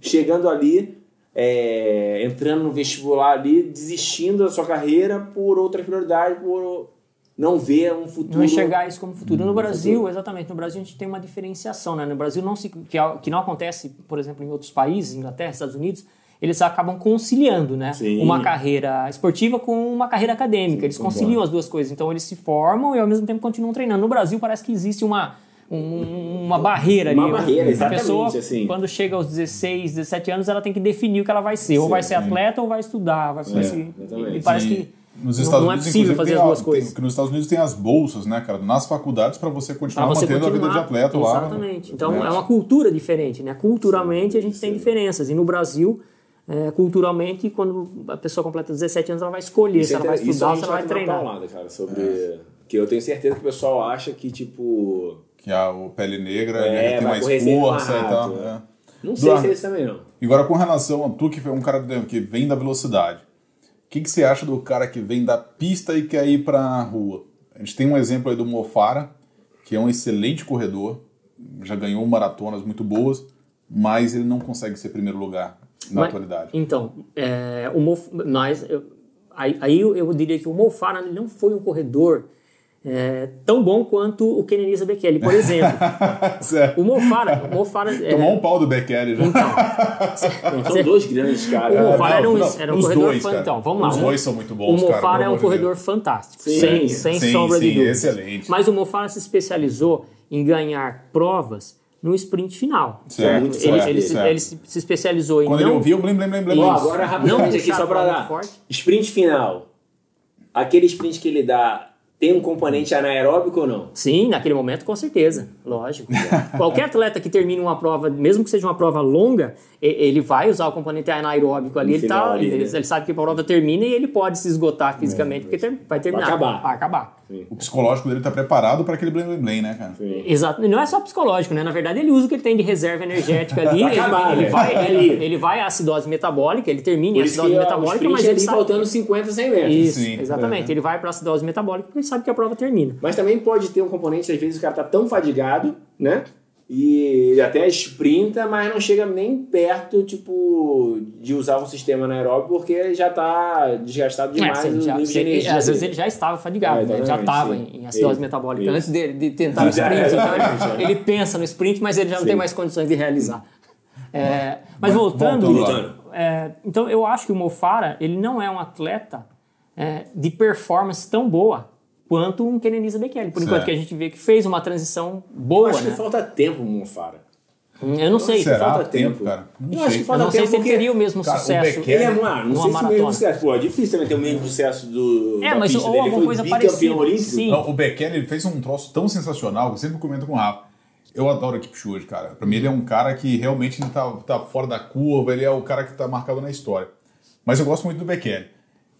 chegando ali, é, entrando no vestibular ali, desistindo da sua carreira por outras prioridades, por não ver um futuro. Não enxergar isso como futuro. No Hum, Brasil, exatamente, no Brasil a gente tem uma diferenciação, né? No Brasil não se que, é- que não acontece, por exemplo, em outros países, Inglaterra, Estados Unidos, eles acabam conciliando, né? Sim. Uma carreira esportiva com uma carreira acadêmica. eles conciliam as duas coisas. Então eles se formam e ao mesmo tempo continuam treinando. No Brasil parece que existe uma um- uma barreira ali. Uma barreira, A exatamente, pessoa, assim. quando chega aos 16, 17 anos, ela tem que definir o que ela vai ser. ou vai ser atleta ou vai estudar. Vai exatamente. e parece que nos não- Estados não é possível fazer as a- duas tem- coisas. que nos Estados Unidos tem as bolsas, né, cara, nas faculdades para você continuar Pra você mantendo a vida de continuar. atleta lá. Exatamente. Então né? é uma cultura diferente, né? Culturalmente a gente tem diferenças. E no Brasil, é, culturalmente, quando a pessoa completa 17 anos, ela vai escolher se ela vai Isso estudar ou se ela vai tomar treinar. paulada, cara, sobre... Que eu tenho certeza que o pessoal acha que, tipo... Que a o pele negra É, ele tem vai mais força e tal. né? é. Não sei Duarte, se é isso também, não. E agora com relação a tu que é um cara que vem da velocidade, o que, que você acha do cara que vem da pista e quer ir para a rua? A gente tem um exemplo aí do Mofara, que é um excelente corredor, já ganhou maratonas muito boas, mas ele não consegue ser primeiro lugar na Mas- atualidade. Então, é, o nós, eu- aí, aí eu, diria que o Mo Farah não foi um corredor é, tão bom quanto o Kenenisa Bekele, por exemplo. Certo. o Mo Farah, o Mo Farah, é, Tomou um pau do Bekele já. então, São dois grandes caras. O Mo Farah era um, não, era um os corredor dois, fan- cara. Então, vamos lá. Os dois são muito bons, O cara, Mofara é um corredor Deus. fantástico, Sim, sem, sem sim, sombra de dúvidas. excelente. Mas o Mofara se especializou em ganhar provas no sprint final. Certo, Ele, certo, ele se, certo. ele se se especializou em Quando não... ele ouviu, blim, blim, blim, blim. Ó, agora rapidamente aqui, só pra dar. forte. Sprint final. Aquele sprint que ele dá tem um componente anaeróbico ou não? Sim, naquele momento, com certeza. Lógico. Qualquer atleta que termine uma prova, mesmo que seja uma prova longa, ele vai usar o componente anaeróbico ali. No Ele, tá, ali, ele, né? ele sabe que a prova termina e ele pode se esgotar fisicamente, porque ter- vai terminar. acabar. Vai acabar. O psicológico dele tá preparado para aquele blim, blim, blim, né, cara? Exato. E não é só psicológico, né? Na verdade, ele usa o que ele tem de reserva energética ali. Ele, acabar, ele né? vai, ele, ele vai à acidose metabólica, ele termina que acidose o metabólica, mas ele sabe... faltando 50, 100 metros. Isso, Sim, exatamente. é. Ele vai para acidose metabólica porque ele sabe que a prova termina. Mas também pode ter um componente, às vezes o cara tá tão fadigado, né? E ele até sprinta, mas não chega nem perto, tipo, de usar um sistema anaeróbico porque já tá desgastado demais É, ele o já- de ele- às vezes dele. ele já estava fadigado, É, né? ele já estava sim. em acidose metabólica antes de, de tentar o É, sprint. então ele, ele pensa no sprint, mas ele já não Sim. tem mais condições de realizar. É, mas voltando, voltando é, então eu acho que o Mofara ele não é um atleta é, de performance tão boa quanto um Kenenisa Bekele. Por enquanto Certo. que a gente vê que fez uma transição Eu boa, acho que né? falta tempo, Monfara. Eu não sei. Será? falta tempo, tempo. cara? Não Eu sei. acho que Eu falta não sei tempo se ele teria o mesmo Cara, o sucesso. Ele é, mano, não sei se o mesmo maratona. sucesso. Pô, é difícil também ter o mesmo sucesso do. É, mas pista ou dele. alguma coisa parecida. Sim. Não, o Bekele ele fez um troço tão sensacional, que eu sempre comento com o Rafa. Eu adoro o Kipchoge, cara. Pra mim ele é um cara que realmente ele tá, tá fora da curva, ele é o cara que tá marcado na história. Mas eu gosto muito do Bekele.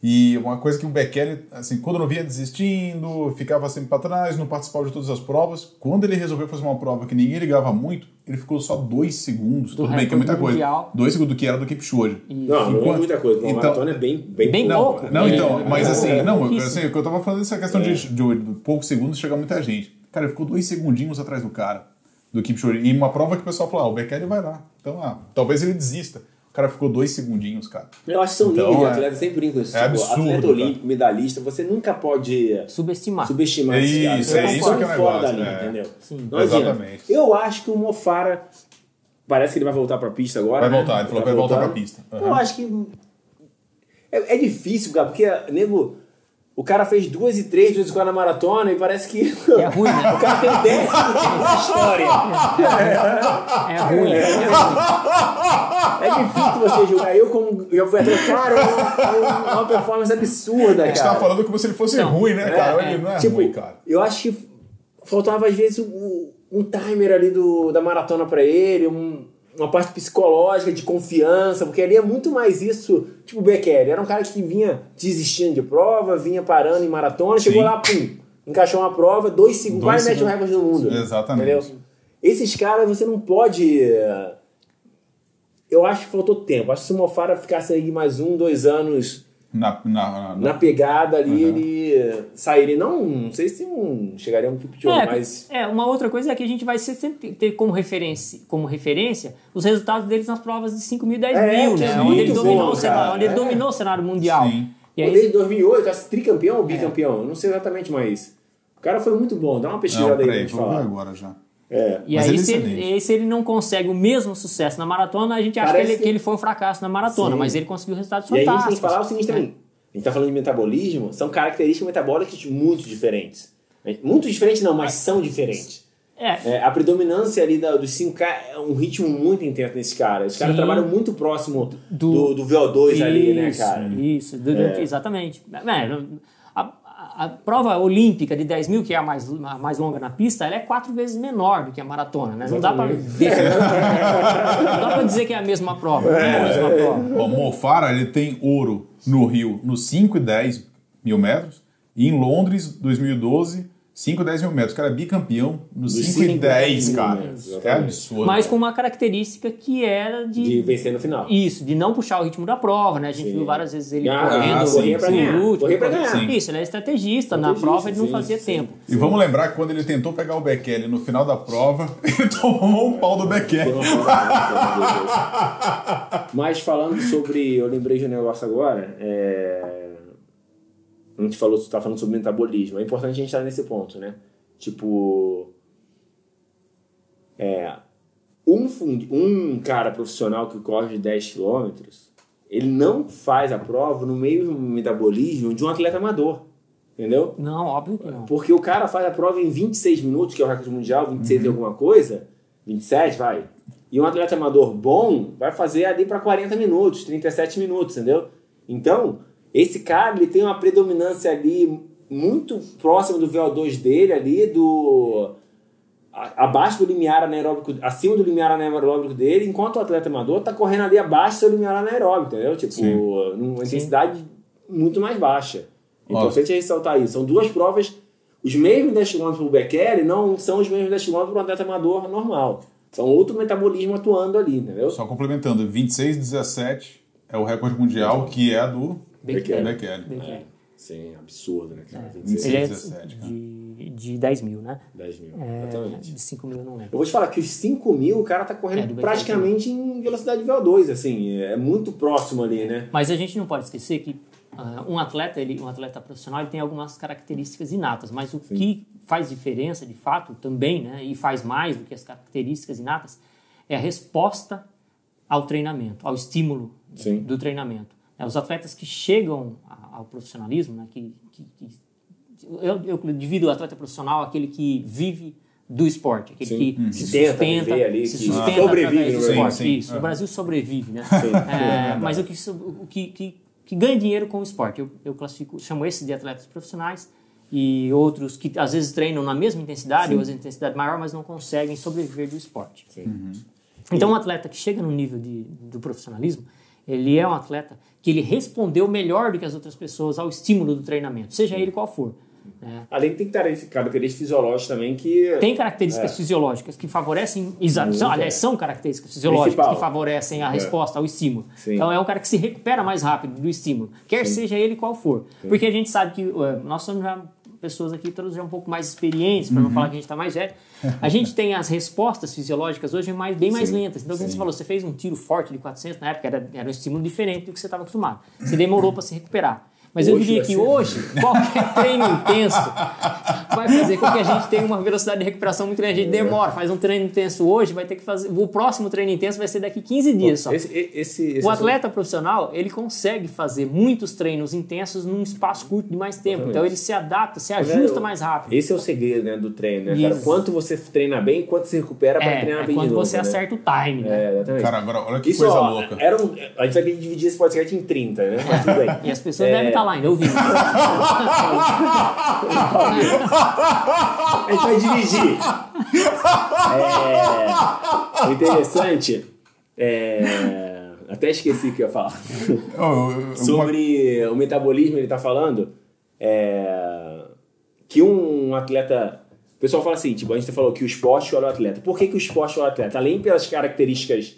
E uma coisa que o Bekele, assim, quando não via desistindo, ficava sempre pra trás, não participava de todas as provas. Quando ele resolveu fazer uma prova que ninguém ligava muito, ele ficou só dois segundos. Tudo bem, que é muita coisa. mundial. Dois segundos do que era do Kipchoge. Não, não é Enquanto- muita coisa. Uma Então- maratona é bem, bem, Bem Não, pouco. não É, então, é, mas é, assim, é não, assim, o que eu tava falando essa questão de, de, de poucos segundos chega muita gente. Cara, ele ficou dois segundinhos atrás do cara, do Kipchoge. E uma prova que o pessoal falou, ah, o Bekele vai lá. Então, ah, talvez ele desista. O cara ficou dois segundinhos, cara. Eu acho que são Então, níveis, é- atleta sempre brinca isso. é tipo, absurdo, atleta cara. olímpico, medalhista, você nunca pode Subestimar. subestimar É esse cara. isso, Você é tá isso fora que é o fora negócio, da linha, é. entendeu? Sim. Não adianta. Exatamente. Eu acho que o Mofara parece que ele vai voltar pra pista agora. Vai né? voltar, ele falou que vai voltar voltando. pra pista. Eu Aham. acho que é, é difícil, cara, porque nego o cara fez duas e três, duas e quatro na maratona e parece que É ruim, né? o cara tem o décimo na história. É ruim. É ruim. É difícil você julgar. Eu, como já fui atleta, cara, é uma, é uma performance absurda, A gente cara. tava falando como se ele fosse Não, ruim, né, cara? é, ele não é tipo, ruim, cara. eu acho que faltava às vezes um, um timer ali do, da maratona pra ele, um- uma parte psicológica de confiança, porque ali é muito mais isso. Tipo o Bekele, era um cara que vinha desistindo de prova, vinha parando em maratona, chegou Sim. lá, pum, encaixou uma prova, dois segundos, quase mete o segundos. recorde do mundo. Exatamente. Entendeu? Esses caras você não pode. eh, Eu acho que faltou tempo. Acho que se o Mofara ficasse aí mais um, dois anos Na, na, na- na pegada ali, Uhum. ele sairia. Não, não sei se um, chegaria um Kipchoge, É, mas. é, uma outra coisa é que a gente vai sempre ter como referência, como referência os resultados deles nas provas de 5 mil e 10 É, mil, né? é Onde ele, dominou, bom, o cenário, onde ele É. dominou o cenário mundial. Sim. E aí, ele em 2008, acho que tricampeão ou bicampeão? Eu Não sei exatamente, mas. O cara foi muito bom. Dá uma Não, pesquisada aí pra gente falar. agora já. É. e aí é se, ele, e se ele não consegue o mesmo sucesso na maratona, a gente acha que ele, que- que ele foi um fracasso na maratona, Sim. mas ele conseguiu resultados E aí a gente tem fantásticos. que falar o seguinte também. A gente tá falando de metabolismo, são características metabólicas muito diferentes. Muito diferentes não, mas são diferentes. É, É, a predominância ali da- dos 5K é um ritmo muito intenso nesse cara. Os caras trabalham muito próximo Do- do, do, VO2 ali, né, Isso, cara? Isso, durante- exatamente. É, a, prova olímpica de 10 mil, que é a mais, a mais longa na pista, ela é quatro vezes menor do que a maratona, né? Não dá pra não dá pra dizer que é a mesma prova. não é a mesma prova. Ó, Mofara, ele tem ouro no Rio nos 5 e 10 mil metros. E em Londres, 2012, 5 e 10 mil metros. O cara é bicampeão nos Dos 5 e cinco e 10, mil cara. metros, É absurdo. Mas com uma característica que era de, De vencer no final. Isso, de não puxar o ritmo da prova, né? A gente Sim. viu várias vezes ele Ah, correndo, sim, corria pra sim. ganhar. último, Corria pra ganhar. Isso, ele é estrategista. Na Estrategista, prova ele não sim, fazia sim. tempo. E vamos lembrar que quando ele tentou pegar o Bekele no final da prova, ele tomou um pau do Bekele. Mas falando sobre. Eu lembrei de um negócio agora. É... A gente falou, tá falando sobre metabolismo. É importante a gente estar nesse ponto, né? Tipo. É. Um, um cara profissional que corre 10 km, ele não faz a prova no meio do metabolismo de um atleta amador. Entendeu? Não, óbvio que não. Porque o cara faz a prova em 26 minutos, que é o recorde mundial, 26 Uhum. e alguma coisa, 27, vai. E um atleta amador bom vai fazer ali para 40 minutos, 37 minutos, entendeu? Então, esse cara, ele tem uma predominância ali muito próxima do VO2 dele ali, do a- abaixo do limiar anaeróbico, acima do limiar anaeróbico dele, enquanto o atleta amador tá correndo ali abaixo do seu limiar anaeróbico, entendeu? Tipo, Sim. numa intensidade muito mais baixa. É Ó. importante ressaltar isso. São duas provas, os mesmos 10 km pro Bekele não são os mesmos 10 km pro atleta amador normal. São outro metabolismo atuando ali, entendeu? Só complementando, 26 17 é o recorde mundial, que é do Bekele. Bekele. É, sim, absurdo, né, cara? 26, Ele é 17, cara. de, de 10 mil, né? 10 mil, É, exatamente. de 5 mil eu não lembro. Eu vou te falar que os 5 mil o cara tá É, correndo do Bekele praticamente em velocidade VO2, assim, é muito próximo ali, né? Mas a gente não pode esquecer que ah, um atleta, ele, um atleta profissional, ele tem algumas características inatas, mas o que faz diferença, de fato, também, né, e faz mais do que as características inatas, é a resposta ao treinamento, ao estímulo Sim. do treinamento. É, os atletas que chegam ao profissionalismo, né, que, que- que- eu, eu divido o atleta profissional aquele que vive do esporte, aquele Sim. que Uhum. se sustenta, viver ali, se que sustenta sobrevive, do esporte. Brasil. Sim, Isso, sim. o Brasil sobrevive, né? Sim. É, mas o que, o que, que, que ganha dinheiro com o esporte. Eu, eu classifico, chamo esses de atletas profissionais e outros que às vezes treinam na mesma intensidade ou às vezes intensidade maior, mas não conseguem sobreviver do esporte. Então, um atleta que chega no nível de, do profissionalismo, ele é um atleta que ele respondeu melhor do que as outras pessoas ao estímulo do treinamento, seja ele qual for. né? Além de ter características fisiológicas também que... Tem características fisiológicas que favorecem, são, aliás, são características fisiológicas Principal. que favorecem a resposta ao estímulo. Sim. Então é um cara que se recupera mais rápido do estímulo, quer seja ele qual for. Porque a gente sabe que uh, nós somos já pessoas aqui todos já um pouco mais experientes, para não falar que a gente está mais velho. A gente tem as respostas fisiológicas hoje mais, bem mais Sim. lentas. Então, como você falou, você fez um tiro forte de 400 na época, era, era um estímulo diferente do que você estava acostumado. Você demorou para se recuperar. Mas eu Hoje diria vai que ser- hoje, qualquer treino intenso vai fazer com que a gente tenha uma velocidade de recuperação muito grande. A gente demora, faz um treino intenso hoje, vai ter que fazer. O próximo treino intenso vai ser daqui 15 dias só. Esse, esse, esse O atleta profissional, ele consegue fazer muitos treinos intensos num espaço curto de mais tempo. Então ele se adapta, se ajusta mais rápido. Esse é o segredo né, do treino, né, cara? Quanto você treina bem quanto você recupera para É, treinar é bem quando de novo, você né? acerta o time, né? É, exatamente. Cara, agora olha que Isso, coisa ó, louca. Era um, a gente vai dividir esse podcast em 30, né? Mas tudo bem. E as pessoas É. devem estar lá ainda ouvindo. A gente vai dirigir. É, o interessante é, até esqueci o que eu ia falar. Eu- eu- eu- Sobre o metabolismo, ele tá falando é, que um atleta. O pessoal fala assim, tipo, a gente falou que o esporte escolhe o atleta. Por que, que o esporte escolhe o atleta? Além pelas características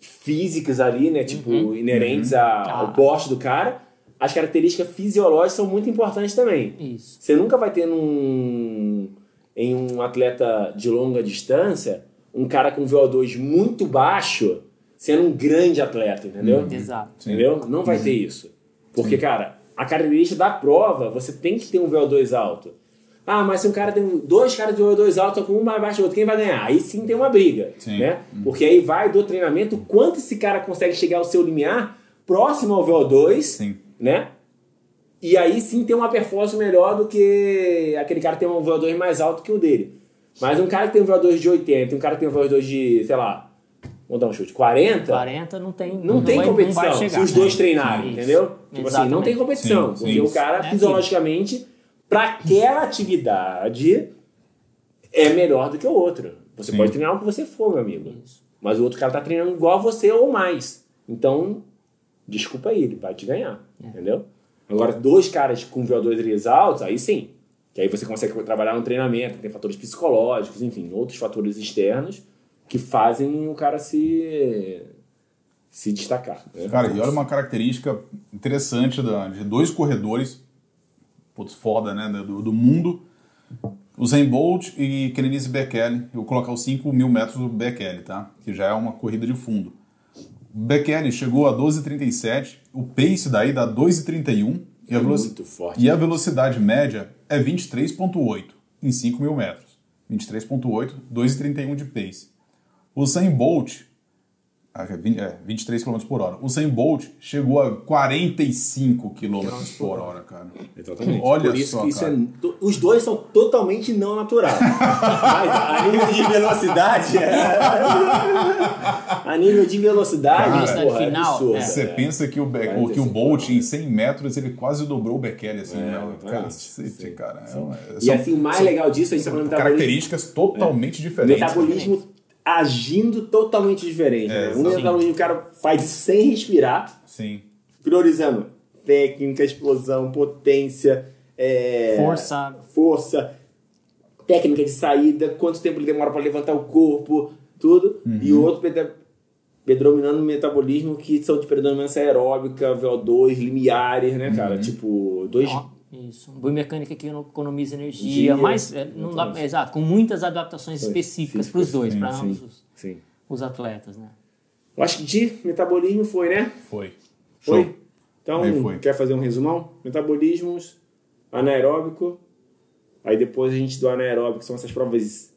físicas ali, né? Tipo, inerentes a- ao Ah. porte do cara, as características fisiológicas são muito importantes também. Isso. Você nunca vai ter num, em um atleta de longa distância um cara com VO2 muito baixo sendo um grande atleta, entendeu? Exato. Entendeu? Não vai ter isso. Porque, cara, a característica da prova, você tem que ter um VO2 alto. Ah, mas se um cara tem dois caras de VO2 alto, com um mais baixo do outro, quem vai ganhar? Aí sim tem uma briga, Sim. né? Porque aí vai do treinamento quanto esse cara consegue chegar ao seu limiar próximo ao VO2, Sim. Né? E aí sim tem uma performance melhor do que aquele cara que tem um VO2 mais alto que o dele. Mas um cara que tem um VO2 de 80 e um cara que tem um VO2 de, sei lá, vamos dar um chute, 40, 40 não tem. não, tem vai- competição vai chegar, se os né? dois treinarem, Isso. entendeu? Tipo assim, não tem competição. Sim, porque sim. o cara, É fisiologicamente, pra aquela atividade, é melhor do que o outro. Você Sim. pode treinar o que você for, meu amigo. Isso. Mas o outro cara tá treinando igual a você ou mais. Então, desculpa aí, ele vai te ganhar. É. Entendeu? Agora, dois caras com VO2 deles altos, aí sim. Que aí você consegue trabalhar no treinamento, tem fatores psicológicos, enfim, outros fatores externos que fazem o cara se se destacar. né? Cara, e olha uma característica interessante da- de dois corredores, putz, foda, né, do, do mundo, o Zen Bolt e Kenenise Bekele. Eu vou colocar os 5 mil metros do Bekele, tá? Que já é uma corrida de fundo. Bekele chegou a 12,37, o pace daí dá 2,31 e a, É forte. e a velocidade média é 23,8 em 5 mil metros. 23,8, 2,31 de pace. O Usain Bolt, é 20 é, 23 km por hora. O Usain Bolt chegou a 45 km por hora, cara. Exatamente. Olha Por isso só, que isso cara. é. to- Os dois são totalmente não naturais. Mas a nível de velocidade. a nível de velocidade, Velocidade porra, é final, absurdo, é. Você é. pensa que o, Be- Vai o- que o Bolt em né? 100 metros ele quase dobrou o Bekele, assim, É, né? Cacete, Sim. cara. É E são- assim, o mais legal disso, a gente tá falando metabolismo, características totalmente diferentes. metabolismo agindo totalmente diferente. É, né? Um metabolismo o cara faz sem respirar, Sim. priorizando técnica, explosão, potência, é, Força. força, técnica de saída, quanto tempo ele demora para levantar o corpo, tudo. E Uhum. o outro predominando no metabolismo que são de predominância aeróbica, VO2, limiares, né, Uhum. cara? Tipo, dois. Ó, Isso. Biomecânica que economiza energia, Dia, mas é, não dá, exatamente. exato, com muitas adaptações específicas para os dois, para sim. ambos os, Sim. os atletas, né? Eu acho que de metabolismo foi, né? Foi. Foi? Show. Então, foi. quer fazer um resumão? Metabolismos, anaeróbico, aí depois a gente do anaeróbico, são essas provas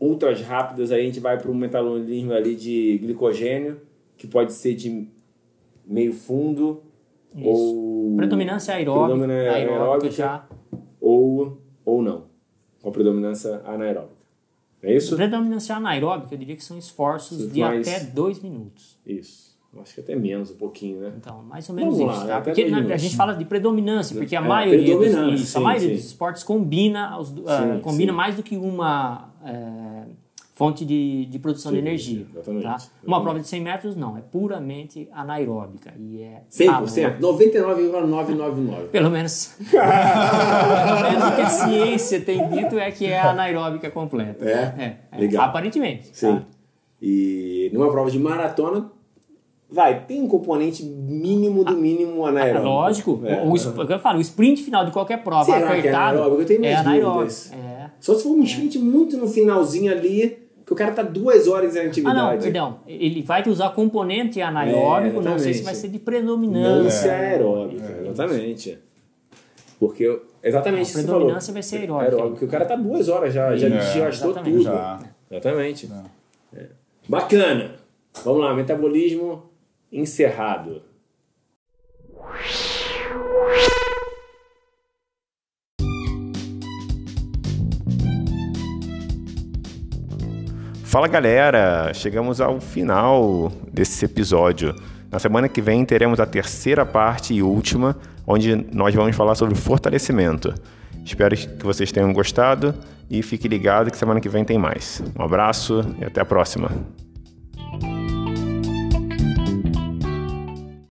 ultras rápidas, aí a gente vai para um metabolismo ali de glicogênio, que pode ser de meio fundo, ou... Predominância aeróbica, Predominância aeróbica aeróbica. já. Ou, ou não, com predominância anaeróbica. É isso? Predominância anaeróbica, eu diria que são esforços Isso, de mais- até dois minutos. Isso. Acho que até menos um pouquinho, né? Então, mais ou menos Vamos isso, lá, tá? Porque né, a minutos. gente fala de predominância, porque a É, maioria, dos, isso, a sim, maioria sim. dos esportes combina, os, ah, Sim, combina sim. mais do que uma é, fonte de, de produção Sim, de energia. exatamente, Tá? Uma exatamente. prova de 100 metros, não, é puramente anaeróbica. E é 100%, 99,999. Pelo menos, pelo menos o que a ciência tem dito é que é anaeróbica completa. É? é Legal. Aparentemente. Sim. tá? E numa prova de maratona, vai, tem um componente mínimo do mínimo É anaeróbico. lógico. É. O, o, o que eu falo, o sprint final de qualquer prova Será que é apertado anaeróbico? Eu tenho é anaeróbico. É. Só se for um sprint muito no finalzinho ali, que o cara tá duas horas em Ah, atividade. não, perdão. Ele vai usar componente anaeróbico, É, não sei se vai ser de Não predominância. se é aeróbica, exatamente. Porque eu- exatamente A isso que você predominância falou. vai ser aeróbica. Aeróbico, o cara tá duas horas já, já É, gastou tudo. Já. Exatamente. É. Bacana. Vamos lá, metabolismo encerrado. Fala galera, chegamos ao final desse episódio. Na semana que vem teremos a terceira parte e última, onde nós vamos falar sobre fortalecimento. Espero que vocês tenham gostado e fique ligado que semana que vem tem mais. Um abraço e até a próxima.